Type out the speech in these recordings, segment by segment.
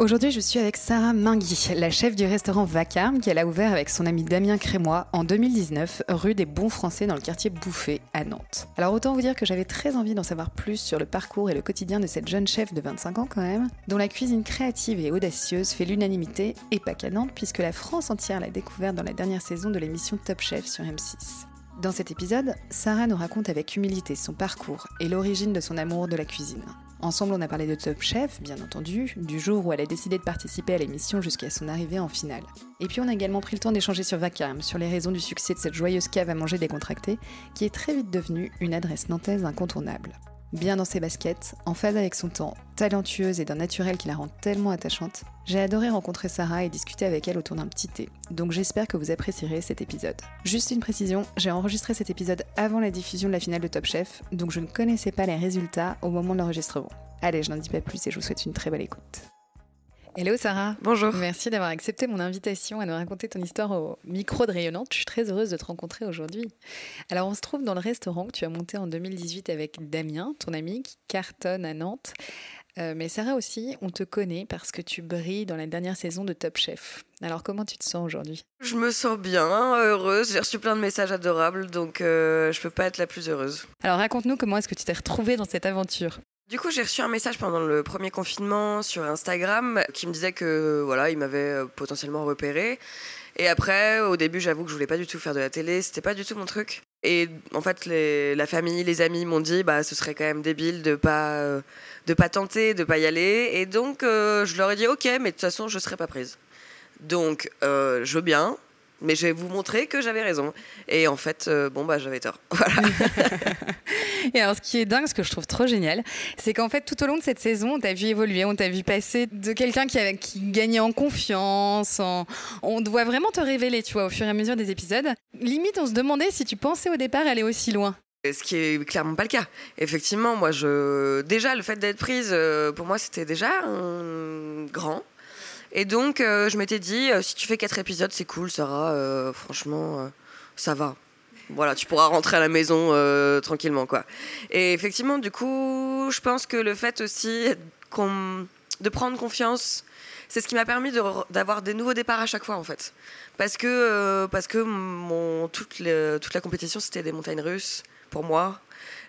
Aujourd'hui, je suis avec Sarah Mingui, la chef du restaurant Vacarme qu'elle a ouvert avec son ami Damien Crémois en 2019, rue des Bons Français dans le quartier Bouffé à Nantes. Alors autant vous dire que j'avais très envie d'en savoir plus sur le parcours et le quotidien de cette jeune chef de 25 ans quand même, dont la cuisine créative et audacieuse fait l'unanimité et pas qu'à Nantes puisque la France entière l'a découverte dans la dernière saison de l'émission Top Chef sur M6. Dans cet épisode, Sarah nous raconte avec humilité son parcours et l'origine de son amour de la cuisine. Ensemble, on a parlé de Top Chef, bien entendu, du jour où elle a décidé de participer à l'émission jusqu'à son arrivée en finale. Et puis on a également pris le temps d'échanger sur Vacarme, sur les raisons du succès de cette joyeuse cave à manger décontractée, qui est très vite devenue une adresse nantaise incontournable. Bien dans ses baskets, en phase avec son temps, talentueuse et d'un naturel qui la rend tellement attachante, j'ai adoré rencontrer Sarah et discuter avec elle autour d'un petit thé, donc j'espère que vous apprécierez cet épisode. Juste une précision, j'ai enregistré cet épisode avant la diffusion de la finale de Top Chef, donc je ne connaissais pas les résultats au moment de l'enregistrement. Allez, je n'en dis pas plus et je vous souhaite une très belle écoute. Hello Sarah. Bonjour. Merci d'avoir accepté mon invitation à nous raconter ton histoire au micro de Rayonnante. Je suis très heureuse de te rencontrer aujourd'hui. Alors on se trouve dans le restaurant que tu as monté en 2018 avec Damien, ton ami qui cartonne à Nantes. Euh, mais Sarah aussi, on te connaît parce que tu brilles dans la dernière saison de Top Chef. Alors comment tu te sens aujourd'hui? Je me sens bien, heureuse. J'ai reçu plein de messages adorables, donc euh, je peux pas être la plus heureuse. Alors raconte-nous comment est-ce que tu t'es retrouvée dans cette aventure? Du coup, j'ai reçu un message pendant le premier confinement sur Instagram qui me disait que voilà, il m'avait euh, potentiellement repéré. Et après, au début, j'avoue que je voulais pas du tout faire de la télé, c'était pas du tout mon truc. Et en fait, la famille, les amis m'ont dit, bah, ce serait quand même débile de pas, euh, de pas tenter, de pas y aller. Et donc, euh, je leur ai dit, ok, mais de toute façon, je serai pas prise. Donc, je veux bien, mais je vais vous montrer que j'avais raison. Et en fait, euh, bon, bah, j'avais tort. Voilà. et alors, ce qui est dingue, ce que je trouve trop génial, c'est qu'en fait, tout au long de cette saison, on t'a vu évoluer, on t'a vu passer de quelqu'un qui, qui gagnait en confiance. On doit vraiment te révéler, tu vois, au fur et à mesure des épisodes. Limite, on se demandait si tu pensais au départ aller aussi loin. Ce qui est clairement pas le cas. Effectivement, moi, je déjà le fait d'être prise, euh, pour moi, c'était déjà un grand. Et donc, euh, je m'étais dit, euh, si tu fais quatre épisodes, c'est cool, Sarah. Euh, franchement, ça va. Voilà, tu pourras rentrer à la maison tranquillement, quoi. Et effectivement, du coup, je pense que le fait aussi de prendre confiance, c'est ce qui m'a permis d'avoir des nouveaux départs à chaque fois, en fait. Parce que, parce que mon, toute la compétition, c'était des montagnes russes pour moi.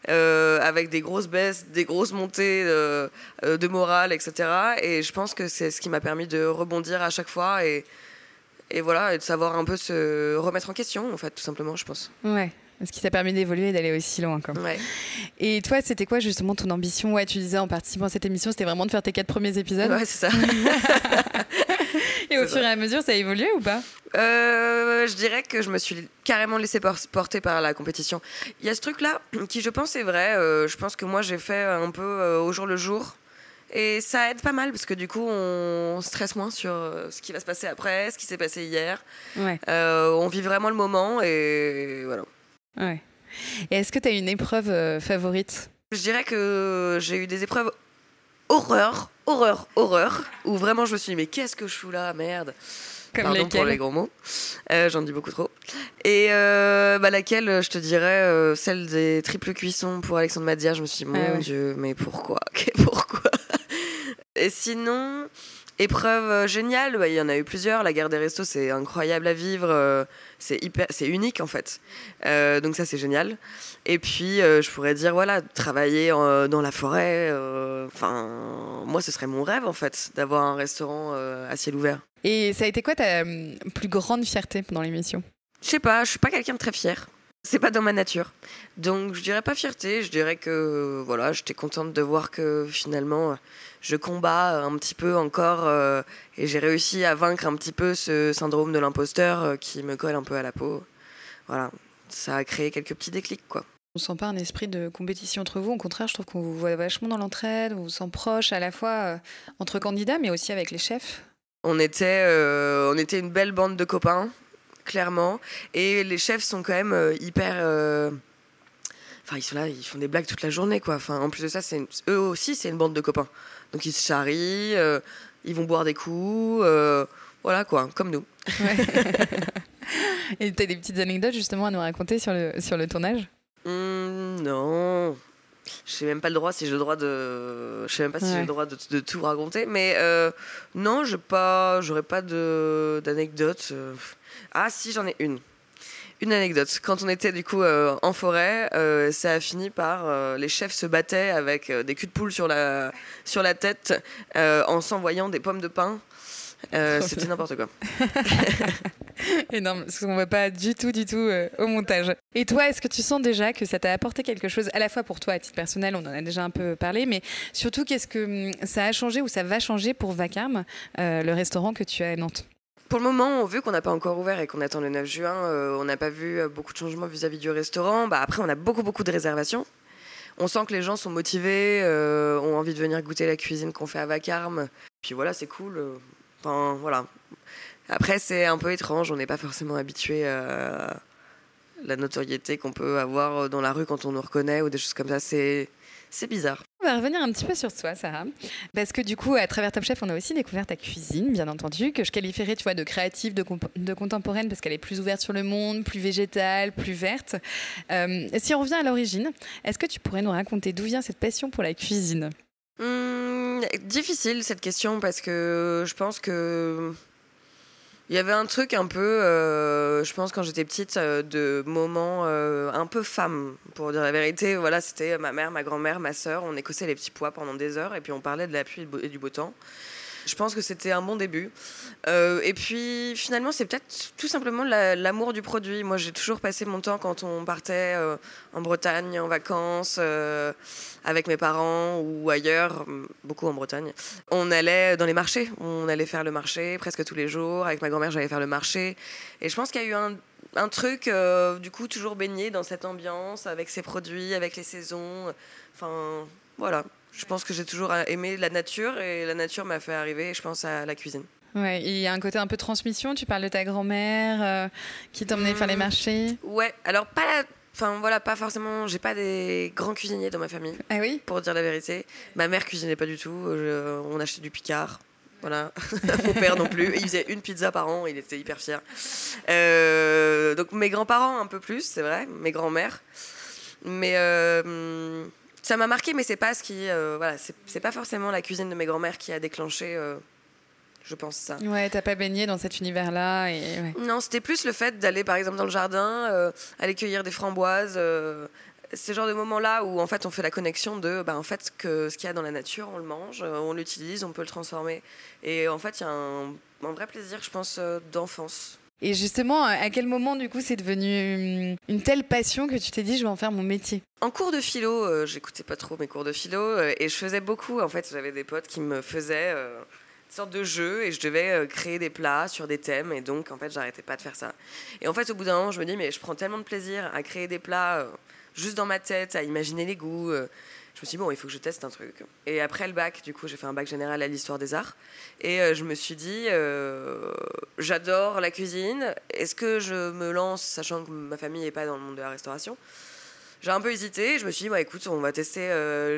Euh, avec des grosses baisses, des grosses montées euh, euh, de morale, etc. Et je pense que c'est ce qui m'a permis de rebondir à chaque fois et, et voilà, et de savoir un peu se remettre en question, en fait, tout simplement, je pense. Ouais. Ce qui t'a permis d'évoluer et d'aller aussi loin. Quoi. Ouais. Et toi, c'était quoi justement ton ambition? Ouais, tu disais en participant à cette émission, c'était vraiment de faire tes quatre premiers épisodes. Ouais, c'est ça. et au fur et à mesure, ça a évolué ou pas? Euh, Je dirais que je me suis carrément laissé porter par la compétition. Il y a ce truc-là qui, je pense, est vrai. Euh, je pense que moi, j'ai fait un peu euh, au jour le jour. Et ça aide pas mal parce que du coup, on stresse moins sur ce qui va se passer après, ce qui s'est passé hier. Ouais. on vit vraiment le moment et voilà. Ouais. Et est-ce que tu as une épreuve favorite? Je dirais que j'ai eu des épreuves horreur, horreur, horreur, où vraiment je me suis dit, mais qu'est-ce que je fous là, merde Comme Pardon pour les gros mots. Euh, j'en dis beaucoup trop. Et euh, bah, laquelle, je te dirais, euh, celle des triples cuissons pour Alexandre Madia. Je me suis dit, mon Ah ouais. Dieu, mais pourquoi? Pourquoi? Et sinon, épreuve géniale, bah, il y en a eu plusieurs. La guerre des restos, c'est incroyable à vivre. c'est hyper, c'est unique en fait. donc ça, c'est génial. Et puis, je pourrais dire, voilà, travailler dans la forêt. Enfin, moi, ce serait mon rêve en fait, d'avoir un restaurant à ciel ouvert. Et ça a été quoi ta hum, plus grande fierté pendant l'émission? Je sais pas, je suis pas quelqu'un de très fier. C'est pas dans ma nature. Donc je dirais pas fierté, je dirais que voilà, j'étais contente de voir que finalement je combats un petit peu encore euh, et j'ai réussi à vaincre un petit peu ce syndrome de l'imposteur euh, qui me colle un peu à la peau. Voilà, ça a créé quelques petits déclics quoi. On sent pas un esprit de compétition entre vous. Au contraire, je trouve qu'on vous voit vachement dans l'entraide. On vous sent proche à la fois euh, entre candidats, mais aussi avec les chefs. On était, euh, on était une belle bande de copains, clairement. Et les chefs sont quand même euh, hyper. euh, Enfin, ils sont là, ils font des blagues toute la journée, quoi. Enfin, en plus de ça, c'est une- eux aussi, c'est une bande de copains. Donc, ils se charrient, euh, ils vont boire des coups, euh, voilà, quoi, comme nous. Et t'as des petites anecdotes justement à nous raconter sur le, sur le tournage? Hum, non. Je sais même pas le droit si j'ai le droit de. Je sais même pas si j'ai le droit de, de tout raconter. Mais euh, non, je pas. J'aurais pas de d'anecdote. Ah si, j'en ai une. Une anecdote. Quand on était du coup euh, en forêt, euh, ça a fini par euh, les chefs se battaient avec des culs de poule sur la sur la tête en s'envoyant des pommes de pin. Trop C'était n'importe quoi. Énorme, ce qu'on voit pas du tout, du tout au montage. Et toi, est-ce que tu sens déjà que ça t'a apporté quelque chose, à la fois pour toi à titre personnel, on en a déjà un peu parlé, mais surtout qu'est-ce que hum, ça a changé ou ça va changer pour Vacarme, le restaurant que tu as à Nantes? Pour le moment, vu qu'on n'a pas encore ouvert et qu'on attend le 9 juin, euh, on n'a pas vu euh, beaucoup de changements vis-à-vis du restaurant. Bah, après, on a beaucoup, beaucoup de réservations. On sent que les gens sont motivés, euh, ont envie de venir goûter la cuisine qu'on fait à Vacarme. Puis voilà, c'est cool. Enfin, voilà. Après, c'est un peu étrange. On n'est pas forcément habitué à la notoriété qu'on peut avoir dans la rue quand on nous reconnaît ou des choses comme ça. C'est, c'est bizarre. On va revenir un petit peu sur toi, Sarah. Parce que du coup, à travers Top Chef, on a aussi découvert ta cuisine, bien entendu, que je qualifierais, de créative, de, contemporaine, parce qu'elle est plus ouverte sur le monde, plus végétale, plus verte. Euh, si on revient à l'origine, est-ce que tu pourrais nous raconter d'où vient cette passion pour la cuisine? Hum, difficile cette question parce que je pense que il y avait un truc un peu, euh, je pense quand j'étais petite, euh, de moments euh, un peu femme, pour dire la vérité. Voilà, c'était ma mère, ma grand-mère, ma sœur, on écossait les petits pois pendant des heures et puis on parlait de la pluie et du beau- et du beau temps. Je pense que c'était un bon début. Euh, et puis finalement, c'est peut-être tout simplement la- l'amour du produit. Moi, j'ai toujours passé mon temps quand on partait euh, en Bretagne en vacances euh, avec mes parents ou ailleurs, hum, beaucoup en Bretagne. On allait dans les marchés. On allait faire le marché presque tous les jours. Avec ma grand-mère, j'allais faire le marché. Et je pense qu'il y a eu un, truc, du coup, toujours baigné dans cette ambiance, avec ces produits, avec les saisons. Enfin, voilà. Je pense que j'ai toujours aimé la nature et la nature m'a fait arriver, je pense, à la cuisine. Ouais, il y a un côté un peu transmission. Tu parles de ta grand-mère euh, qui t'emmenait faire les Hmm. marchés. Ouais, alors pas la- Enfin voilà, pas forcément. J'ai pas des grands cuisiniers dans ma famille, Ah oui? pour dire la vérité. Ma mère cuisinait pas du tout. je- on achetait du Picard. Voilà. Mon père non plus. Il faisait une pizza par an. Il était hyper fier. Euh, donc mes grands-parents un peu plus, c'est vrai. Mes grands-mères. Mais euh, ça m'a marqué, mais c'est pas ce qui. euh, voilà, c'est pas forcément la cuisine de mes grands-mères qui a déclenché. euh, je pense ça. Ouais, t'as pas baigné dans cet univers-là. Et... ouais. Non, c'était plus le fait d'aller par exemple dans le jardin, euh, aller cueillir des framboises. Euh, ce genre de moments-là où en fait on fait la connexion de bah, en fait que ce qu'il y a dans la nature, on le mange, on l'utilise, on peut le transformer. Et en fait, il y a un, un vrai plaisir, je pense, d'enfance. Et justement, à quel moment, du coup, c'est devenu hum, une telle passion que tu t'es dit, je vais en faire mon métier? En cours de philo, euh, j'écoutais pas trop mes cours de philo euh, et je faisais beaucoup. En fait, j'avais des potes qui me faisaient euh, une sorte de jeu et je devais créer des plats sur des thèmes et donc en fait, j'arrêtais pas de faire ça. Et en fait, au bout d'un moment, je me dis mais je prends tellement de plaisir à créer des plats juste dans ma tête, à imaginer les goûts. euh, je me suis dit bon, il faut que je teste un truc. Et après le bac, du coup, j'ai fait un bac général à l'histoire des arts et euh, je me suis dit euh, j'adore la cuisine. Est-ce que je me lance, sachant que ma famille n'est pas dans le monde de la restauration? J'ai un peu hésité. Je me suis dit, bah, écoute, on va tester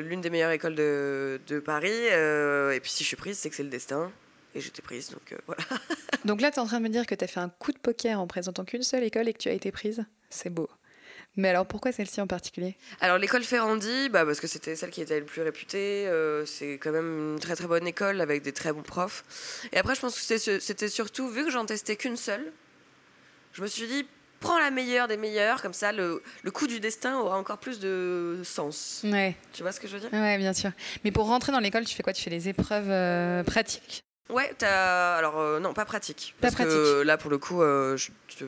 l'une des meilleures écoles de, Paris. et puis si je suis prise, c'est que c'est le destin. Et j'étais prise, donc voilà. Donc là, tu es en train de me dire que tu as fait un coup de poker en présentant qu'une seule école et que tu as été prise C'est beau. Mais alors, pourquoi celle-ci en particulier? Alors l'école Ferrandi, bah, parce que c'était celle qui était le plus réputée. euh, c'est quand même une très très bonne école avec des très bons profs. Et après, je pense que c'était surtout, vu que j'en testais qu'une seule, je me suis dit, prends la meilleure des meilleures, comme ça le, le coup du destin aura encore plus de sens. Ouais, Tu vois ce que je veux dire? Ouais, bien sûr. Mais pour rentrer dans l'école, tu fais quoi? Tu fais les épreuves euh, pratiques? Ouais, t'as... alors euh, non, pas pratique. Pas parce que pratique. là, pour le coup, euh,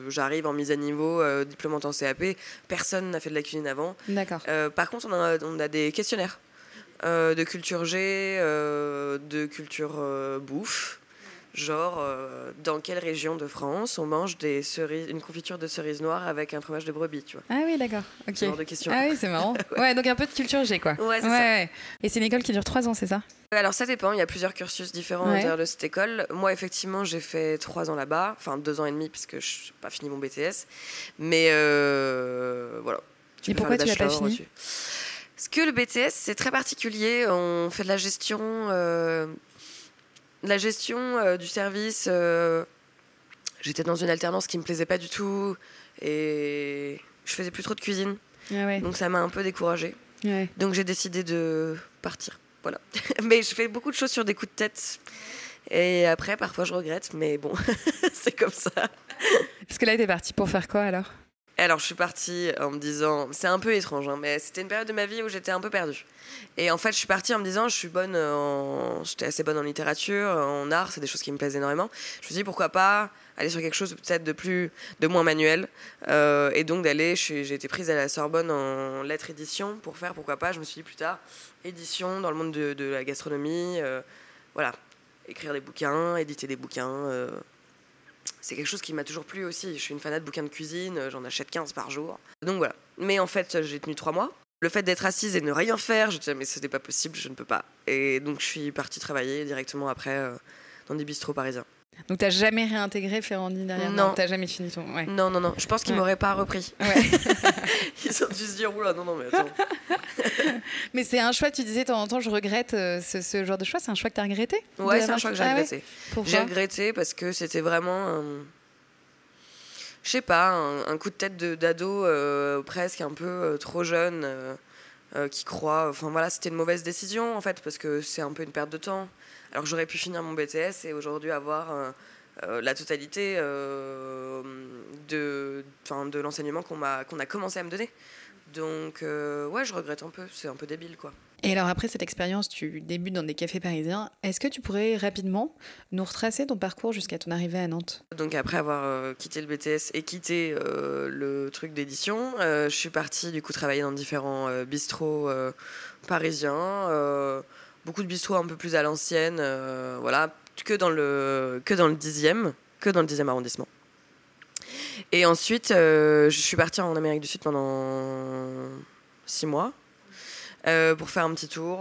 j'arrive en mise à niveau, euh, diplômante en CAP. Personne n'a fait de la cuisine avant. D'accord. Euh, par contre, on a, on a des questionnaires de culture G, de culture bouffe. Genre, euh, dans quelle région de France on mange des cerises, une confiture de cerises noires avec un fromage de brebis, tu vois? Ah oui, d'accord. Ok. Ce genre de questions. Ah oui, c'est marrant. ouais. donc un peu de culture G, quoi. Ouais, c'est ça. ouais. Et c'est une école qui dure trois ans, c'est ça? Alors ça dépend, il y a plusieurs cursus différents à l'intérieur de cette école. Moi, effectivement, j'ai fait trois ans là-bas, enfin deux ans et demi, puisque je n'ai pas fini mon BTS. Mais euh, voilà. Et peux pourquoi tu l'as pas fini? Parce que le BTS, c'est très particulier. On fait de la gestion, euh, la gestion euh, du service. euh, J'étais dans une alternance qui me plaisait pas du tout et je faisais plus trop de cuisine. Ah ouais. Donc ça m'a un peu découragée. ouais. Donc j'ai décidé de partir. Voilà. mais je fais beaucoup de choses sur des coups de tête. Et après, parfois, je regrette, mais bon, c'est comme ça. Parce que là, t'es parti pour faire quoi alors? Alors, je suis partie en me disant, c'est un peu étrange, hein, mais c'était une période de ma vie où j'étais un peu perdue. Et en fait, je suis partie en me disant, je suis bonne j'étais assez bonne en littérature, en art, c'est des choses qui me plaisent énormément. Je me suis dit, pourquoi pas aller sur quelque chose peut-être de plus, de moins manuel, Euh, et donc d'aller, j'ai été prise à la Sorbonne en lettres édition pour faire, pourquoi pas. Je me suis dit plus tard, édition dans le monde de, de la gastronomie, euh, voilà, écrire des bouquins, éditer des bouquins. euh, c'est quelque chose qui m'a toujours plu aussi. Je suis une fanat de bouquins de cuisine, euh, j'en achète 15 par jour. Donc voilà. Mais en fait, j'ai tenu trois mois. Le fait d'être assise et de ne rien faire, je disais, mais ce n'est pas possible, je ne peux pas. Et donc, je suis partie travailler directement après euh, dans des bistrots parisiens. Donc t'as jamais réintégré Ferrandi derrière Non. T'as jamais fini ton. Ouais. Non, non, non, je pense qu'ils Ouais. m'auraient pas repris. Ouais. Ils ont dû se dire, oula, non, non, mais attends. Mais c'est un choix, tu disais de temps en temps, je regrette euh, ce, ce genre de choix, c'est un choix que t'as regretté Ouais, c'est un choix que j'ai Ah ouais regretté. J'ai Pourquoi regretté parce que c'était vraiment un. Je sais pas, un, un coup de tête de- d'ado euh, presque un peu euh, trop jeune euh, euh, qui croit. Enfin voilà, c'était une mauvaise décision en fait parce que c'est un peu une perte de temps. Alors que j'aurais pu finir mon BTS et aujourd'hui avoir euh, euh, la totalité euh, de, l'enseignement qu'on a commencé à me donner. Donc euh, ouais, je regrette un peu, c'est un peu débile quoi. Et alors après cette expérience, tu débutes dans des cafés parisiens. Est-ce que tu pourrais rapidement nous retracer ton parcours jusqu'à ton arrivée à Nantes? Donc après avoir quitté le BTS et quitté le truc d'édition, je suis partie du coup travailler dans différents bistrots parisiens, beaucoup de bistrots un peu plus à l'ancienne, euh, voilà, que dans le que dans le dixième, que dans le dixième arrondissement. Et ensuite, euh, je suis partie en Amérique du Sud pendant six mois. euh, pour faire un petit tour,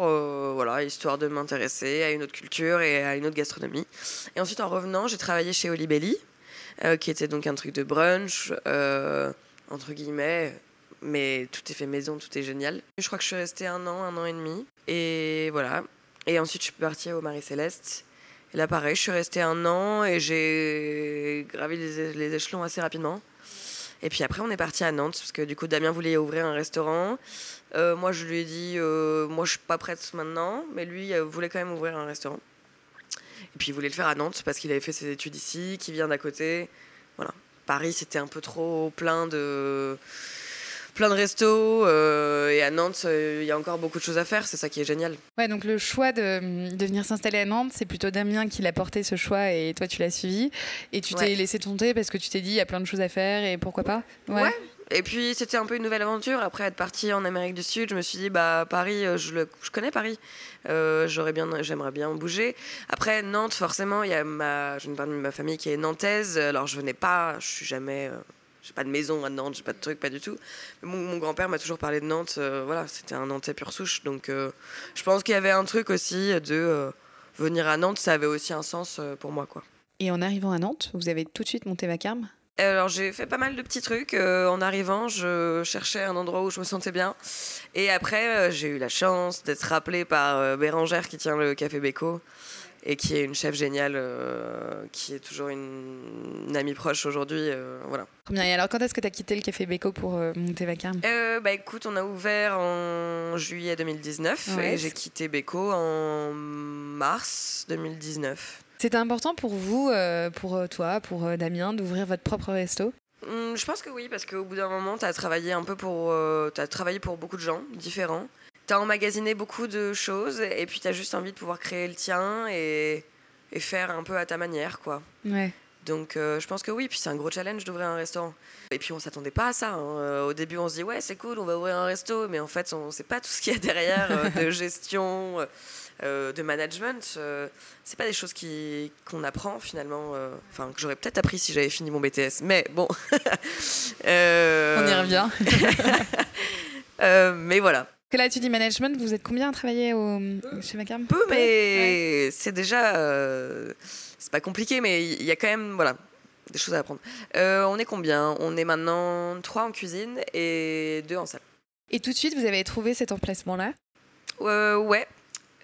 voilà, histoire de m'intéresser à une autre culture et à une autre gastronomie. Et ensuite, en revenant, j'ai travaillé chez Olibelli, qui était donc un truc de brunch, entre guillemets, mais tout est fait maison, tout est génial. Je crois que je suis restée un an, un an et demi, et voilà. Et ensuite, je suis partie au Marie-Céleste. Et là, pareil, je suis restée un an et j'ai gravi les, échelons assez rapidement. Et puis après, on est parti à Nantes, parce que du coup, Damien voulait ouvrir un restaurant. Euh, moi, je lui ai dit, euh, moi, je suis pas prête maintenant, mais lui euh, voulait quand même ouvrir un restaurant. Et puis il voulait le faire à Nantes parce qu'il avait fait ses études ici, qui vient d'à côté. Voilà. Paris, c'était un peu trop plein de plein de restos euh, et à Nantes, euh, il y a encore beaucoup de choses à faire. C'est ça qui est génial. Ouais, donc le choix de, de venir s'installer à Nantes, c'est plutôt Damien qui l'a porté ce choix et toi tu l'as suivi. Et tu Ouais. t'es laissé tenter parce que tu t'es dit il y a plein de choses à faire et pourquoi pas? Ouais. Et puis c'était un peu une nouvelle aventure. Après être partie en Amérique du Sud, je me suis dit bah Paris, euh, je, le, je connais Paris. Euh, j'aurais bien, j'aimerais bien bouger. Après Nantes, forcément, il y a ma, j'ai une partie de ma famille qui est nantaise. Alors je venais pas, je suis jamais, j'ai pas de maison à Nantes, j'ai pas de truc, pas du tout. Mais mon, mon grand-père m'a toujours parlé de Nantes. euh, voilà, c'était un Nantais pur souche. Donc euh, je pense qu'il y avait un truc aussi de euh, venir à Nantes, ça avait aussi un sens pour moi quoi. Et en arrivant à Nantes, vous avez tout de suite monté Vacarme? Alors j'ai fait pas mal de petits trucs. Euh, en arrivant, je cherchais un endroit où je me sentais bien. Et après, euh, j'ai eu la chance d'être rappelée par euh, Bérangère qui tient le Café Beko et qui est une chef géniale, euh, qui est toujours une, une amie proche aujourd'hui. euh, voilà. Trop bien. Et alors quand est-ce que tu as quitté le café Beko pour euh, monter Vacarme? Euh, bah écoute, on a ouvert en juillet 2019 Ouais. et j'ai quitté Beko en mars 2019. C'était important pour vous, euh, pour toi, pour Damien, d'ouvrir votre propre resto? Hum, Je pense que oui, parce qu'au bout d'un moment, tu as travaillé un peu pour, euh, t'as travaillé pour beaucoup de gens différents. Tu as emmagasiné beaucoup de choses et puis tu as juste envie de pouvoir créer le tien et, et faire un peu à ta manière. quoi. Ouais. Donc je pense que oui, puis c'est un gros challenge d'ouvrir un restaurant. Et puis on s'attendait pas à ça. hein. Au début on se dit ouais c'est cool, on va ouvrir un resto, mais en fait on sait pas tout ce qu'il y a derrière de gestion, de management. c'est pas des choses qui, qu'on apprend finalement. Enfin que j'aurais peut-être appris si j'avais fini mon BTS, mais bon. on y revient. mais voilà. Que là, tu dis management, vous êtes combien à travailler au, chez Vacarme Peu, mais ouais. c'est déjà. Euh, c'est pas compliqué, mais il y a quand même voilà, des choses à apprendre. Euh, on est combien? On est maintenant trois en cuisine et deux en salle. Et tout de suite, vous avez trouvé cet emplacement-là? Euh, Ouais,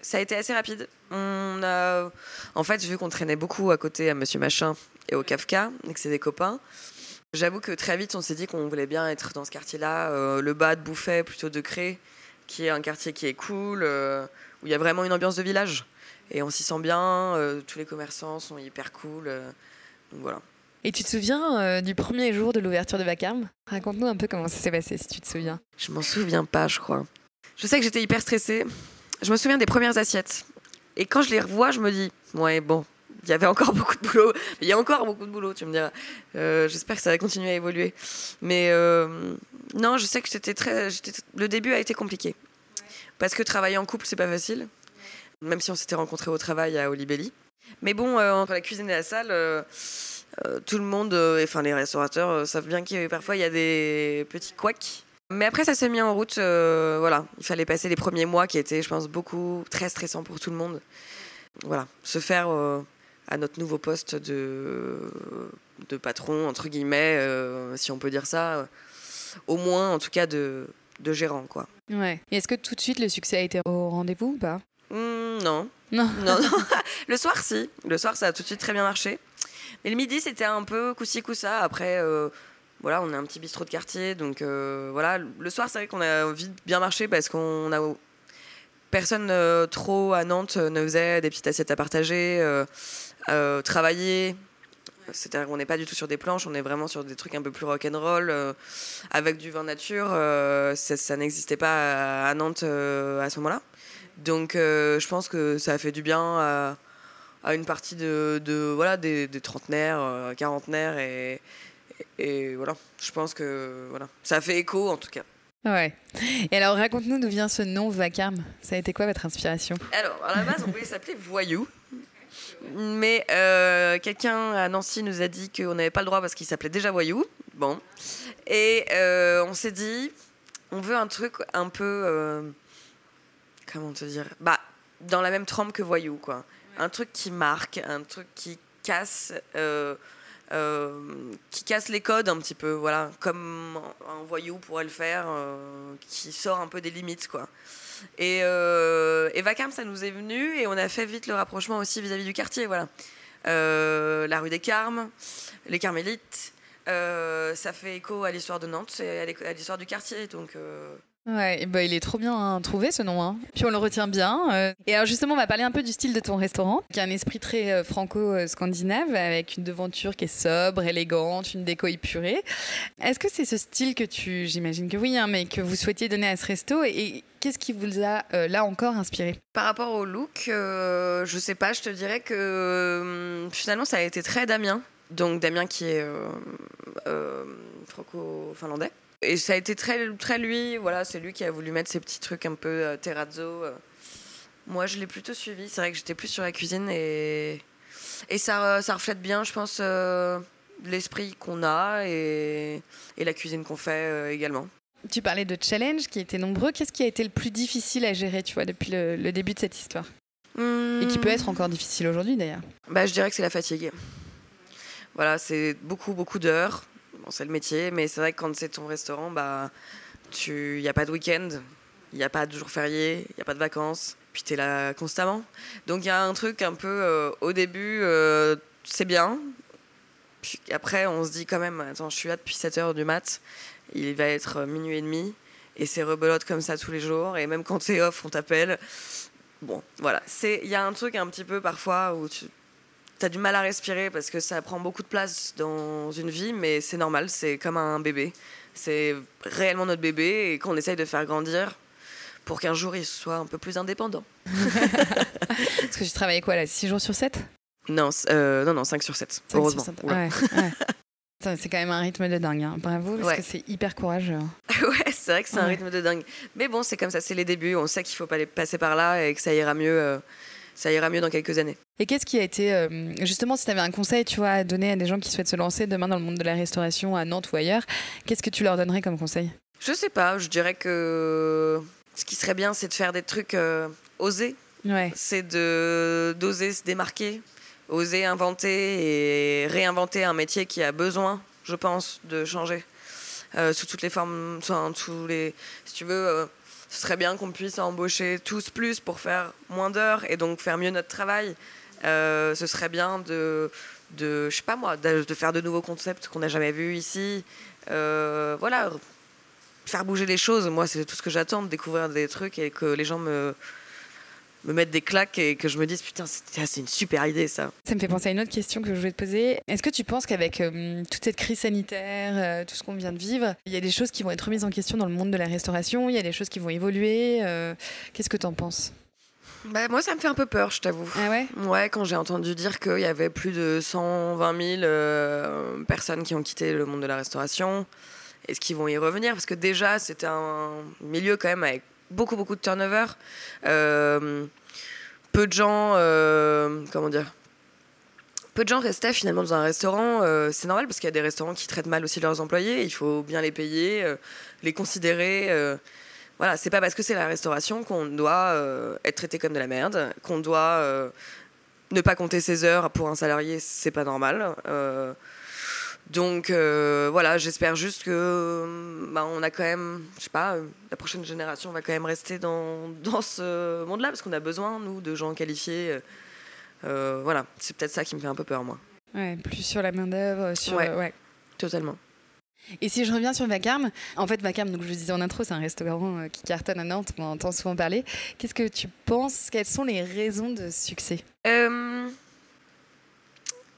ça a été assez rapide. On a, en fait, vu qu'on traînait beaucoup à côté à Monsieur Machin et au Kafka, et que c'est des copains, j'avoue que très vite, on s'est dit qu'on voulait bien être dans ce quartier-là, euh, le bas de Bouffet plutôt de Cré, qui est un quartier qui est cool, euh, où il y a vraiment une ambiance de village. Et on s'y sent bien, euh, tous les commerçants sont hyper cool. Euh, donc voilà. Et tu te souviens euh, du premier jour de l'ouverture de Vacarme? Raconte-nous un peu comment ça s'est passé, si tu te souviens. Je m'en souviens pas, je crois. Je sais que j'étais hyper stressée. Je me souviens des premières assiettes. Et quand je les revois, je me dis, ouais, bon, il y avait encore beaucoup de boulot. Il y a encore beaucoup de boulot, tu me diras. Euh, J'espère que ça va continuer à évoluer. Mais euh, non, je sais que j'étais très. Le début a été compliqué. Parce que travailler en couple, c'est pas facile. Même si on s'était rencontrés au travail à Olibelli. Mais bon, euh, entre la cuisine et la salle, tout le monde, enfin les restaurateurs, savent bien que parfois il y a des petits couacs. Mais après, ça s'est mis en route. voilà, il fallait passer les premiers mois qui étaient, je pense, beaucoup très stressants pour tout le monde. Voilà, se faire à notre nouveau poste de, de patron, entre guillemets, euh, si on peut dire ça, euh, au moins en tout cas de, de gérant. Quoi. Ouais. Et est-ce que tout de suite le succès a été au rendez-vous ou pas? Mmh, Non. Non. non, non. le soir, si. Le soir, ça a tout de suite très bien marché. Mais le midi, c'était un peu coussi coussa. Après, euh, voilà, on a un petit bistrot de quartier. Donc euh, voilà, le soir, c'est vrai qu'on a vite bien marché parce qu'on a personne euh, trop à Nantes ne faisait des petites assiettes à partager, euh, euh, travailler. C'est-à-dire qu'on n'est pas du tout sur des planches, on est vraiment sur des trucs un peu plus rock'n'roll, euh, avec du vin nature. Euh, ça, ça n'existait pas à, à Nantes à ce moment-là. Donc je pense que ça a fait du bien à, à une partie de, de voilà, des, des, trentenaires, quarantenaires. Et, et, et voilà, je pense que voilà, ça a fait écho en tout cas. Ouais. Et alors, raconte-nous d'où vient ce nom Vacarme. Ça a été quoi votre inspiration? Alors, à la base, on voulait s'appeler Voyou. Mais euh, quelqu'un à Nancy nous a dit qu'on n'avait pas le droit parce qu'il s'appelait déjà Voyou. Bon. Et euh, on s'est dit, on veut un truc un peu. Euh, comment te dire? Bah, dans la même trempe que Voyou, quoi. Un truc qui marque, un truc qui casse. Qui casse les codes un petit peu, voilà, comme un voyou pourrait le faire, qui sort un peu des limites, quoi. Et, euh, et Vacarme, ça nous est venu et on a fait vite le rapprochement aussi vis-à-vis -vis du quartier, voilà. Euh, la rue des Carmes, les Carmélites, ça fait écho à l'histoire de Nantes et à l'histoire du quartier, donc. Ouais, bah il est trop bien trouvé ce nom. Hein. Puis on le retient bien. Euh. Et alors justement, on va parler un peu du style de ton restaurant, qui a un esprit très euh, franco-scandinave, avec une devanture qui est sobre, élégante, une déco épurée. Est-ce que c'est ce style que tu, j'imagine que oui, hein, mais que vous souhaitiez donner à ce resto Et qu'est-ce qui vous a euh, là encore inspiré? Par rapport au look, je sais pas, je te dirais que euh, finalement ça a été très Damien. Donc Damien qui est franco-finlandais. Et ça a été très, très lui, voilà, c'est lui qui a voulu mettre ces petits trucs un peu euh, terrazzo. Moi, je l'ai plutôt suivi. C'est vrai que j'étais plus sur la cuisine et, et ça, ça reflète bien, je pense, euh, l'esprit qu'on a et, et, la cuisine qu'on fait euh, également. Tu parlais de challenge qui étaient nombreux. Qu'est-ce qui a été le plus difficile à gérer, tu vois, depuis le, le début de cette histoire? Mmh. Et qui peut être encore difficile aujourd'hui, d'ailleurs bah, Je dirais que c'est la fatigue. Voilà, c'est beaucoup, beaucoup d'heures c'est le métier, mais c'est vrai que quand c'est ton restaurant, bah, il n'y a pas de week-end, il n'y a pas de jour férié, il n'y a pas de vacances, puis tu es là constamment. Donc il y a un truc un peu, euh, au début, euh, c'est bien, puis après on se dit quand même, attends, je suis là depuis 7 heures du mat, il va être minuit et demi, et c'est rebelote comme ça tous les jours, et même quand tu es off, on t'appelle. Bon, voilà, il y a un truc un petit peu parfois où tu tu as du mal à respirer parce que ça prend beaucoup de place dans une vie, mais c'est normal, c'est comme un bébé. C'est réellement notre bébé et qu'on essaye de faire grandir pour qu'un jour il soit un peu plus indépendant. Parce que tu travaillais quoi là 6 jours sur 7 Non, non, non, 5 sur 7, heureusement. Ouais, C'est quand même un rythme de dingue. Hein. Bravo, parce que c'est hyper courageux. ouais, c'est vrai que c'est un rythme de dingue. Mais bon, c'est comme ça, c'est les débuts. On sait qu'il faut pas les passer par là et que ça ira mieux. Ça ira mieux dans quelques années. Et qu'est-ce qui a été, justement, si tu avais un conseil, tu vois, à donner à des gens qui souhaitent se lancer demain dans le monde de la restauration à Nantes ou ailleurs, qu'est-ce que tu leur donnerais comme conseil? Je sais pas, je dirais que ce qui serait bien, c'est de faire des trucs osés. Ouais. C'est de d'oser se démarquer, oser inventer et réinventer un métier qui a besoin, je pense, de changer euh, sous toutes les formes, tous les, si tu veux. Euh, ce serait bien qu'on puisse embaucher tous plus pour faire moins d'heures et donc faire mieux notre travail. Euh, ce serait bien de, je sais pas moi, de, faire de nouveaux concepts qu'on n'a jamais vus ici. voilà, faire bouger les choses. Moi, c'est tout ce que j'attends, de découvrir des trucs et que les gens me, me mettre des claques et que je me dise putain c'est une super idée ça. Ça me fait penser à une autre question que je voulais te poser. Est-ce que tu penses qu'avec euh, toute cette crise sanitaire, euh, tout ce qu'on vient de vivre, il y a des choses qui vont être remises en question dans le monde de la restauration, il y a des choses qui vont évoluer euh, Qu'est-ce que tu en penses? Bah, moi, ça me fait un peu peur, je t'avoue. Ah ouais? Ouais, quand j'ai entendu dire qu'il y avait plus de 120 000 personnes qui ont quitté le monde de la restauration, est-ce qu'ils vont y revenir? Parce que déjà, c'était un milieu quand même avec beaucoup, beaucoup de turnover. Euh, peu de gens, euh, comment dire peu de gens restaient finalement dans un restaurant. Euh, c'est normal parce qu'il y a des restaurants qui traitent mal aussi leurs employés. Il faut bien les payer, les considérer. voilà, c'est pas parce que c'est la restauration qu'on doit être traité comme de la merde, qu'on doit ne pas compter ses heures pour un salarié. C'est pas normal. Donc euh, voilà, j'espère juste que bah, on a quand même, je sais pas, la prochaine génération va quand même rester dans, dans ce monde-là parce qu'on a besoin nous de gens qualifiés. Euh, voilà, c'est peut-être ça qui me fait un peu peur moi. Ouais, plus sur la main d'œuvre, sur ouais, totalement. Et si je reviens sur Vacarme, en fait Vacarme, donc je vous disais en intro, c'est un restaurant euh, qui cartonne à Nantes, on entend souvent parler. Qu'est-ce que tu penses? Quelles sont les raisons de succès?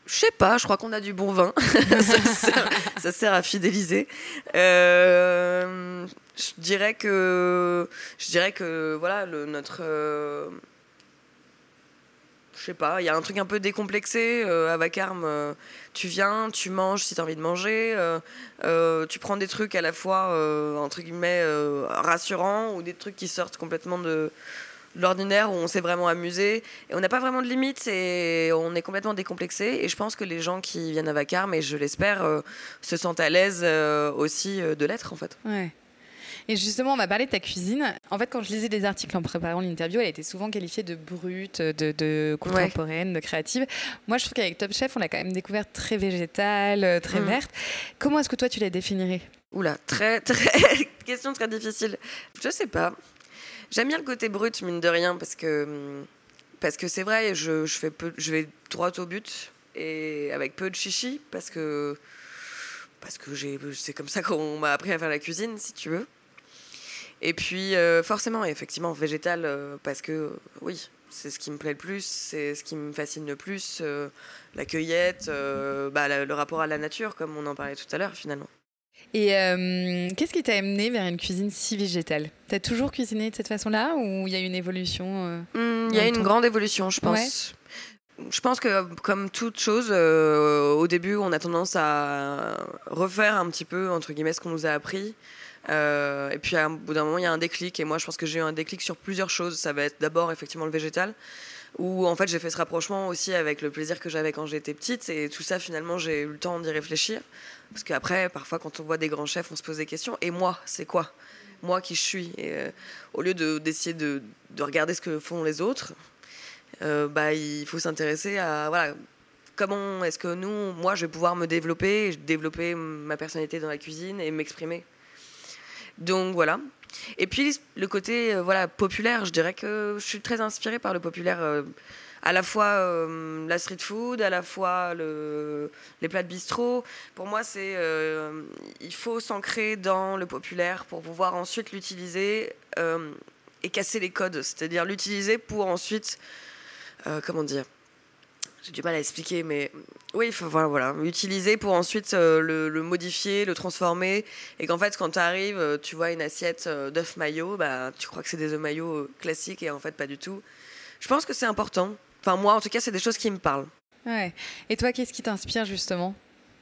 Je sais pas, je crois qu'on a du bon vin. ça, sert, à fidéliser. Euh, je dirais que, je dirais que voilà, le, notre, euh, je sais pas, il y a un truc un peu décomplexé euh, à Vacarme. tu viens, tu manges si tu as envie de manger. tu prends des trucs à la fois entre guillemets rassurants ou des trucs qui sortent complètement de l'ordinaire où on s'est vraiment amusé. Et on n'a pas vraiment de limites et on est complètement décomplexé. Et je pense que les gens qui viennent à Vacarme, et je l'espère, euh, se sentent à l'aise euh, aussi euh, de l'être en fait. Ouais. Et justement, on va parler de ta cuisine. En fait, quand je lisais des articles en préparant l'interview, elle était souvent qualifiée de brute, de, de contemporaine, de créative. Moi, je trouve qu'avec Top Chef, on l'a quand même découverte très végétale, très mm. verte. Comment est-ce que toi, tu la définirais? Oula, très, très. question très difficile. Je sais pas. J'aime bien le côté brut, mine de rien, parce que parce que c'est vrai, je, je, fais je vais droit au but et avec peu de chichi, parce que parce que c'est comme ça qu'on m'a appris à faire la cuisine, si tu veux. Et puis euh, forcément, effectivement, végétal, euh, parce que oui, c'est ce qui me plaît le plus, c'est ce qui me fascine le plus, euh, la cueillette, bah, le rapport à la nature, comme on en parlait tout à l'heure, finalement. Et euh, qu'est-ce qui t'a amené vers une cuisine si végétale? T'as toujours cuisiné de cette façon-là ou il y a une évolution euh, hmm, Il y a une grande évolution, je pense. Je pense que comme toute chose, euh, au début, on a tendance à refaire un petit peu entre guillemets ce qu'on nous a appris. et puis, au bout d'un moment, il y a un déclic. Et moi, je pense que j'ai eu un déclic sur plusieurs choses. Ça va être d'abord effectivement le végétal où en fait j'ai fait ce rapprochement aussi avec le plaisir que j'avais quand j'étais petite. Et tout ça finalement j'ai eu le temps d'y réfléchir. Parce qu'après parfois quand on voit des grands chefs on se pose des questions. Et moi c'est quoi? Moi qui je suis. Euh, au lieu d'essayer de, de, regarder ce que font les autres euh, bah il faut s'intéresser à voilà comment est-ce que nous moi je vais pouvoir me développer développer ma personnalité dans la cuisine et m'exprimer. Donc voilà et puis le côté euh, voilà populaire, je dirais que je suis très inspirée par le populaire. Euh, à la fois euh, la street food, à la fois le, les plats de bistrot. Pour moi, c'est il faut s'ancrer dans le populaire pour pouvoir ensuite l'utiliser et casser les codes, c'est-à-dire l'utiliser pour ensuite comment dire j'ai du mal à expliquer, mais oui, il faut voilà, voilà, utiliser pour ensuite euh, le, modifier, le transformer. Et qu'en fait, quand tu arrives, euh, tu vois une assiette euh, d'œufs maillot, bah, tu crois que c'est des œufs maillot classiques et en fait, pas du tout. Je pense que c'est important. Enfin, moi, en tout cas, c'est des choses qui me parlent. Ouais. Et toi, qu'est-ce qui t'inspire justement?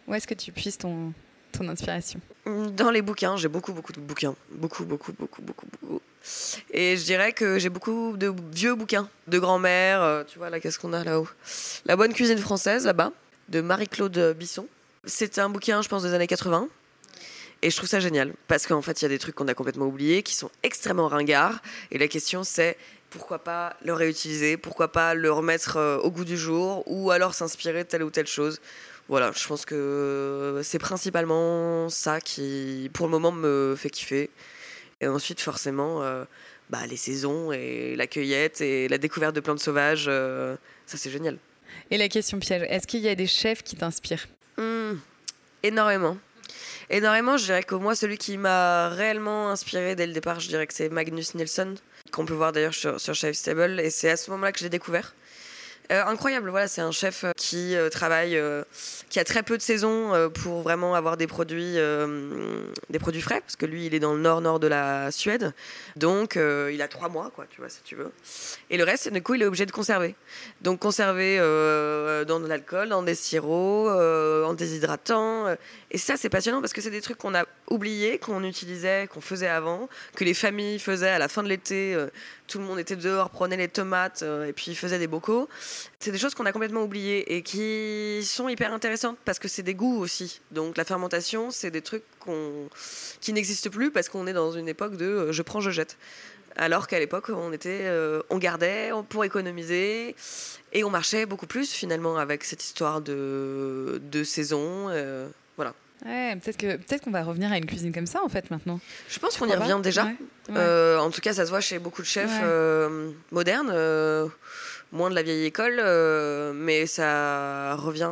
Où est-ce que tu puisses ton, ton inspiration? Dans les bouquins, j'ai beaucoup, beaucoup de bouquins. Beaucoup, beaucoup, beaucoup, beaucoup, beaucoup. Et je dirais que j'ai beaucoup de vieux bouquins de grand-mère. euh, Tu vois, là, qu'est-ce qu'on a là-haut? La bonne cuisine française, là-bas, de Marie-Claude Bisson. C'est un bouquin, je pense, des années 80. Et je trouve ça génial. Parce qu'en fait, il y a des trucs qu'on a complètement oubliés, qui sont extrêmement ringards. Et la question, c'est pourquoi pas le réutiliser? Pourquoi pas le remettre euh, au goût du jour? Ou alors s'inspirer de telle ou telle chose? Voilà, je pense que c'est principalement ça qui, pour le moment, me fait kiffer. Et ensuite, forcément, euh, bah, les saisons et la cueillette et la découverte de plantes sauvages, euh, ça c'est génial. Et la question piège, est-ce qu'il y a des chefs qui t'inspirent? Hmm, énormément. Énormément, je dirais que moi, celui qui m'a réellement inspiré dès le départ, je dirais que c'est Magnus Nilsson, qu'on peut voir d'ailleurs sur, sur Chef Stable, et c'est à ce moment-là que je l'ai découvert. Euh, incroyable, voilà, c'est un chef euh, qui euh, travaille, qui a très peu de saisons pour vraiment avoir des produits, des produits frais, parce que lui, il est dans le nord-nord de la Suède, donc il a trois mois, quoi, tu vois, si tu veux. Et le reste, du coup, il est obligé de conserver. Donc conserver dans de l'alcool, dans des sirops, en déshydratant. et ça, c'est passionnant parce que c'est des trucs qu'on a oubliés, qu'on utilisait, qu'on faisait avant, que les familles faisaient à la fin de l'été. euh, tout le monde était dehors, prenait les tomates euh, et puis faisait des bocaux. C'est des choses qu'on a complètement oubliées et qui sont hyper intéressantes parce que c'est des goûts aussi. Donc la fermentation, c'est des trucs qui n'existent plus parce qu'on est dans une époque de euh, je prends, je jette. Alors qu'à l'époque, on était, on gardait pour économiser et on marchait beaucoup plus finalement avec cette histoire de, de saison. voilà. Ouais, peut-être que peut-être qu'on va revenir à une cuisine comme ça en fait maintenant. Je pense qu'on y revient déjà. Ouais. Euh, en tout cas, ça se voit chez beaucoup de chefs euh, modernes, euh, moins de la vieille école, mais ça revient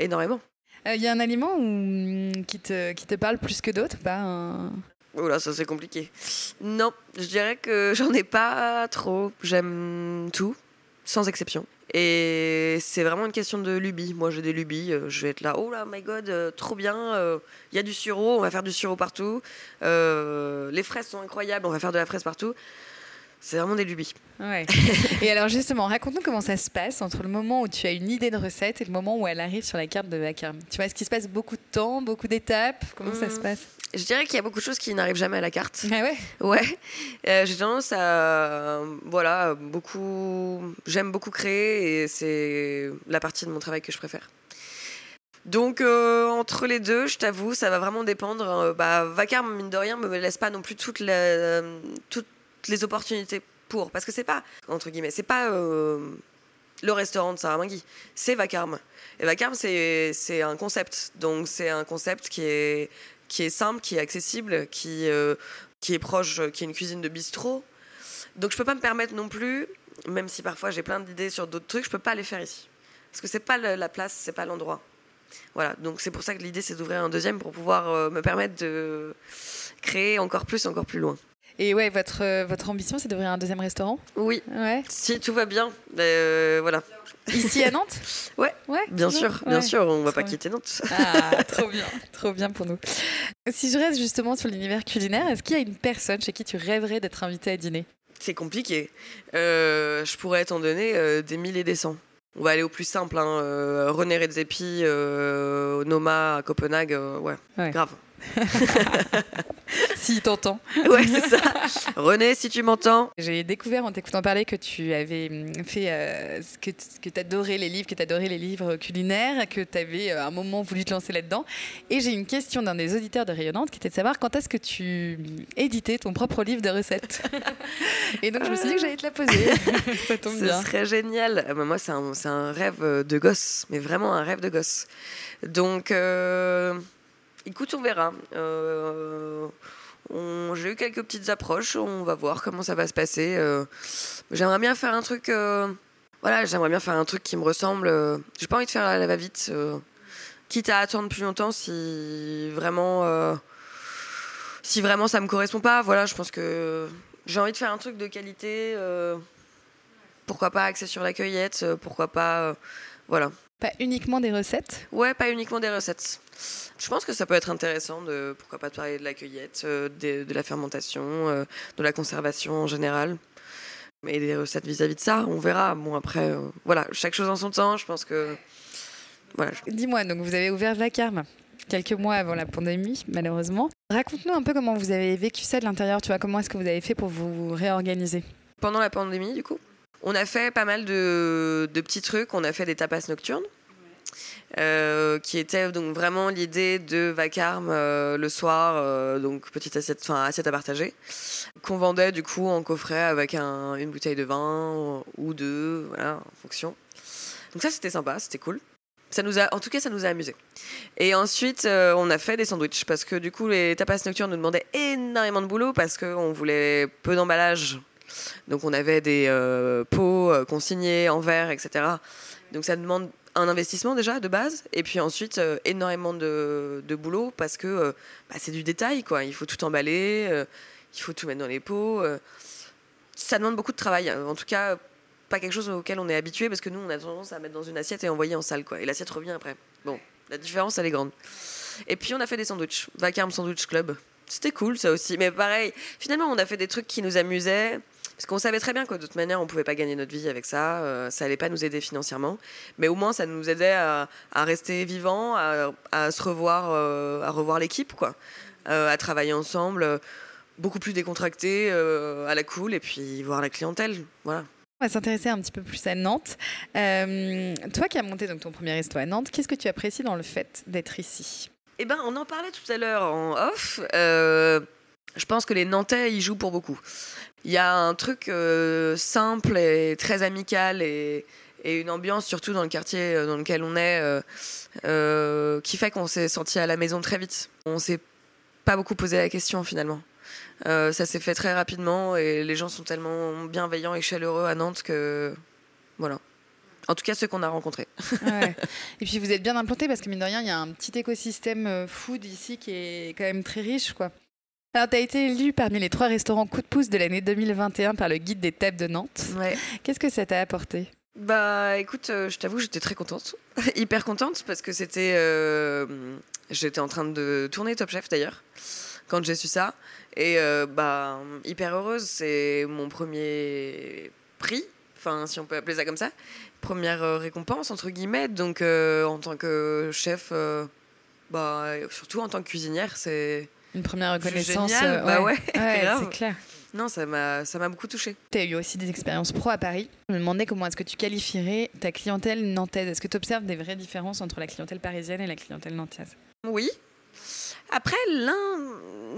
énormément. Il y a un aliment où- qui, te, qui te parle plus que d'autres un- Oh là, ça c'est compliqué. Non, je dirais que j'en ai pas trop. J'aime tout, sans exception. Et c'est vraiment une question de lubie. Moi, j'ai des lubies. euh, Je vais être là, oh là, my god, euh, trop bien. Il y a du sirop, on va faire du sirop partout. Euh, les fraises sont incroyables, on va faire de la fraise partout. C'est vraiment des lubies. Ouais. et alors justement, raconte-nous comment ça se passe entre le moment où tu as une idée de recette et le moment où elle arrive sur la carte de vacarme. Tu vois, est-ce qu'il se passe beaucoup de temps, beaucoup d'étapes? Comment ça se passe? Je dirais qu'il y a beaucoup de choses qui n'arrivent jamais à la carte. Ah ouais? Ouais, Euh, j'ai tendance à. Voilà, beaucoup. J'aime beaucoup créer et c'est la partie de mon travail que je préfère. Donc, euh, entre les deux, je t'avoue, ça va vraiment dépendre. Euh, bah, Vacarme, mine de rien, me laisse pas non plus toutes les, toutes les opportunités pour. Parce que c'est pas, entre guillemets, c'est pas euh, le restaurant de Sarah Mingui, c'est Vacarme. Et Vacarme, c'est un concept. Donc, c'est un concept qui est, qui est simple, qui est accessible, qui. euh, qui est proche, qui est une cuisine de bistrot. Donc je peux pas me permettre non plus, même si parfois j'ai plein d'idées sur d'autres trucs, je peux pas les faire ici. Parce que c'est pas la place, c'est pas l'endroit. Voilà, donc c'est pour ça que l'idée c'est d'ouvrir un deuxième pour pouvoir euh, me permettre de créer encore plus, encore plus loin. Et ouais, votre, euh, votre ambition, c'est d'ouvrir un deuxième restaurant Oui, Ouais. si tout va bien, euh, voilà. Ici à Nantes Ouais, Ouais. Bien sûr, bien Ouais. sûr, on va pas quitter Nantes. Ah, trop bien, trop bien pour nous. Si je reste justement sur l'univers culinaire, est-ce qu'il y a une personne chez qui tu rêverais d'être invité à dîner? C'est compliqué. Euh, je pourrais t'en donner euh, des mille et des cents. On va aller au plus simple. Hein. euh, René Redzepi, Noma à Copenhague, ouais, Ouais. grave. Si t'entends. Ouais, c'est ça. René, si tu m'entends. J'ai découvert en t'écoutant parler que tu avais hum, fait, euh, que, que tu adorais les livres, que tu adorais les livres culinaires, que tu avais à un moment voulu te lancer là-dedans. Et j'ai une question d'un des auditeurs de Rayonnante qui était de savoir quand est-ce que tu hum, éditais ton propre livre de recettes. Et donc je me suis dit que j'allais te la poser. Ça tombe Ce bien. serait génial. Ah bah, moi, c'est un, c'est un rêve de gosse, mais vraiment un rêve de gosse. Donc, euh, écoute, on verra. Euh, J'ai eu quelques petites approches, on va voir comment ça va se passer. Euh, j'aimerais bien faire un truc. euh, voilà, j'aimerais bien faire un truc qui me ressemble. euh, J'ai pas envie de faire la va-vite, quitte à attendre plus longtemps si vraiment. si vraiment ça me correspond pas, voilà, je pense que j'ai envie de faire un truc de qualité. pourquoi pas axé sur la cueillette Pourquoi pas. voilà. Pas uniquement des recettes. Ouais, pas uniquement des recettes. Je pense que ça peut être intéressant de. Pourquoi pas de parler de la cueillette, euh, de, de la fermentation, euh, de la conservation en général. Et des recettes vis-à-vis de ça, on verra. Bon, après, euh, voilà, chaque chose en son temps, je pense que. Voilà. Dis-moi, donc vous avez ouvert Vacarme quelques mois avant la pandémie, malheureusement. Raconte-nous un peu comment vous avez vécu ça de l'intérieur, tu vois, comment est-ce que vous avez fait pour vous réorganiser? Pendant la pandémie, du coup, on a fait pas mal de, de petits trucs. On a fait des tapas nocturnes. Euh, qui était donc vraiment l'idée de vacarme euh, le soir, euh, donc petite assiette, enfin assiette à partager, qu'on vendait du coup en coffret avec un, une bouteille de vin ou deux, voilà, en fonction. Donc ça c'était sympa, c'était cool. Ça nous a, en tout cas, ça nous a amusé. Et ensuite, on a fait des sandwichs parce que du coup, les tapas nocturnes nous demandaient énormément de boulot parce qu'on voulait peu d'emballage. Donc on avait des pots consignés en verre, etc. Donc ça demande un investissement déjà de base. Et puis ensuite euh, énormément de, de, boulot parce que euh, bah, c'est du détail quoi. Il faut tout emballer euh, il faut tout mettre dans les pots ça demande beaucoup de travail. En tout cas pas quelque chose auquel on est habitué parce que nous on a tendance à mettre dans une assiette et envoyer en salle quoi. Et l'assiette revient après. Bon la différence elle est grande. Et puis on a fait des sandwichs. Vacarme Sandwich Club. C'était cool ça aussi. Mais pareil finalement on a fait des trucs qui nous amusaient parce qu'on savait très bien que de toute manière, on ne pouvait pas gagner notre vie avec ça, euh, ça allait pas nous aider financièrement, mais au moins ça nous aidait à, rester vivants, à, se revoir, euh, à revoir l'équipe, quoi, euh, à travailler ensemble, beaucoup plus décontracté, à la cool, et puis voir la clientèle, voilà. On va s'intéresser un petit peu plus à Nantes. toi qui as monté donc ton premier resto à Nantes, qu'est-ce que tu apprécies dans le fait d'être ici? Eh ben, on en parlait tout à l'heure en off. Je pense que les Nantais y jouent pour beaucoup. Il y a un truc euh, simple et très amical et, une ambiance, surtout dans le quartier euh, dans lequel on est, euh, qui fait qu'on s'est senti à la maison très vite. On s'est pas beaucoup posé la question finalement. ça s'est fait très rapidement et les gens sont tellement bienveillants et chaleureux à Nantes que voilà. En tout cas, ceux qu'on a rencontrés. Et puis vous êtes bien implanté parce que mine de rien, il y a un petit écosystème food ici qui est quand même très riche, quoi. Alors, tu as été élu parmi les trois restaurants coup de pouce de l'année 2021 par le guide des tables de Nantes. Ouais. Qu'est-ce que ça t'a apporté? Bah, écoute, euh, je t'avoue, j'étais très contente. Hyper contente parce que c'était. Euh, j'étais en train de tourner Top Chef d'ailleurs, quand j'ai su ça. Et euh, bah, hyper heureuse. C'est mon premier prix, enfin, si on peut appeler ça comme ça. Première récompense, entre guillemets. Donc, en tant que chef, bah, surtout en tant que cuisinière, c'est une première reconnaissance. Génial, bah ouais, c'est clair. Non, ça m'a, ça m'a beaucoup touché. Tu as eu aussi des expériences pro à Paris. Je me demandais comment est-ce que tu qualifierais ta clientèle nantaise. Est-ce que tu observes des vraies différences entre la clientèle parisienne et la clientèle nantaise? Oui. Après, l'un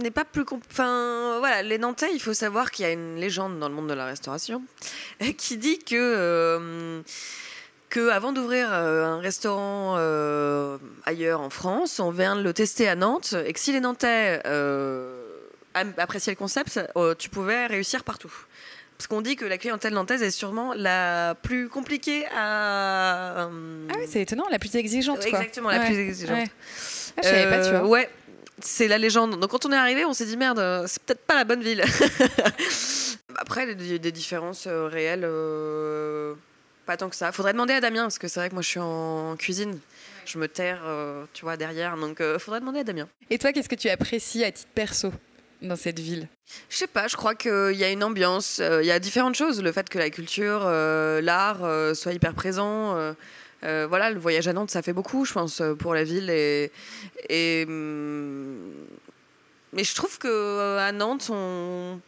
n'est pas plus. Enfin, voilà, les Nantais, il faut savoir qu'il y a une légende dans le monde de la restauration qui dit que. Euh, que avant d'ouvrir euh, un restaurant euh, ailleurs en France, on vient de le tester à Nantes et que si les Nantais euh, appréciaient le concept, tu pouvais réussir partout. Parce qu'on dit que la clientèle nantaise est sûrement la plus compliquée à. ah oui, c'est étonnant, la plus exigeante. Quoi. Exactement, la plus exigeante. Ouais. Ah, je savais pas, tu vois. Ouais, c'est la légende. Donc quand on est arrivé, on s'est dit merde, c'est peut-être pas la bonne ville. Après, il y a des différences réelles. Pas tant que ça. Faudrait demander à Damien, parce que c'est vrai que moi je suis en cuisine. Je me terre, euh, tu vois, derrière. Donc il euh, faudrait demander à Damien. Et toi, qu'est-ce que tu apprécies à titre perso dans cette ville? Je sais pas, je crois qu'il y a une ambiance. Euh, il y a différentes choses. Le fait que la culture, l'art soit hyper présent. voilà, le voyage à Nantes, ça fait beaucoup, je pense, pour la ville. Et, et hum, mais je trouve que à Nantes, on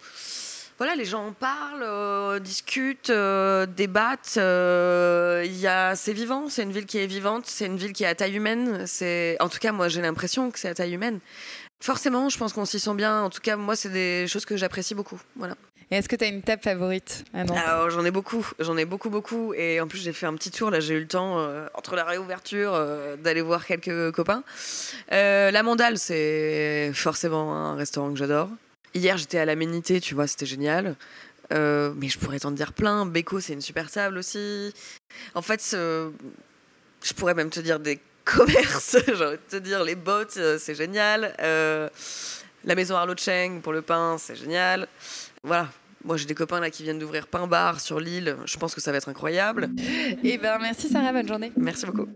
voilà, les gens en parlent, euh, discutent, euh, débattent. Euh, y a, c'est vivant, c'est une ville qui est vivante, c'est une ville qui est à taille humaine. C'est, en tout cas, moi, j'ai l'impression que c'est à taille humaine. Forcément, je pense qu'on s'y sent bien. En tout cas, moi, c'est des choses que j'apprécie beaucoup. Voilà. Et est-ce que tu as une table favorite Alors, j'en ai beaucoup, j'en ai beaucoup, beaucoup. Et en plus, j'ai fait un petit tour. Là, j'ai eu le temps, entre la réouverture, d'aller voir quelques copains. la Mandale, c'est forcément un restaurant que j'adore. Hier, j'étais à l'aménité, tu vois, c'était génial. Euh, mais je pourrais t'en dire plein. Beko, c'est une super table aussi. En fait, je pourrais même te dire des commerces. De te dire les bottes, euh, c'est génial. Euh, la maison Arlo Cheng pour le pain, c'est génial. Voilà. Moi, j'ai des copains là qui viennent d'ouvrir Pain Bar sur l'île. Je pense que ça va être incroyable. Et eh ben, merci Sarah, bonne journée. Merci beaucoup.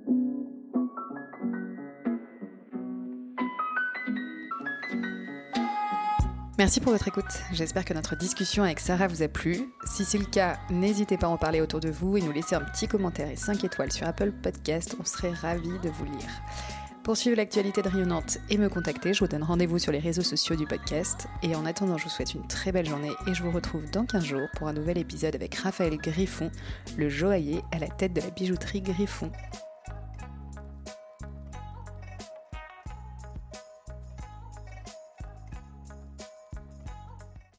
Merci pour votre écoute. J'espère que notre discussion avec Sarah vous a plu. Si c'est le cas, n'hésitez pas à en parler autour de vous et nous laisser un petit commentaire et 5 étoiles sur Apple Podcast. On serait ravis de vous lire. Pour suivre l'actualité de Rayonnante et me contacter, je vous donne rendez-vous sur les réseaux sociaux du podcast. Et en attendant, je vous souhaite une très belle journée et je vous retrouve dans 15 jours pour un nouvel épisode avec Raphaël Griffon, le joaillier à la tête de la bijouterie Griffon.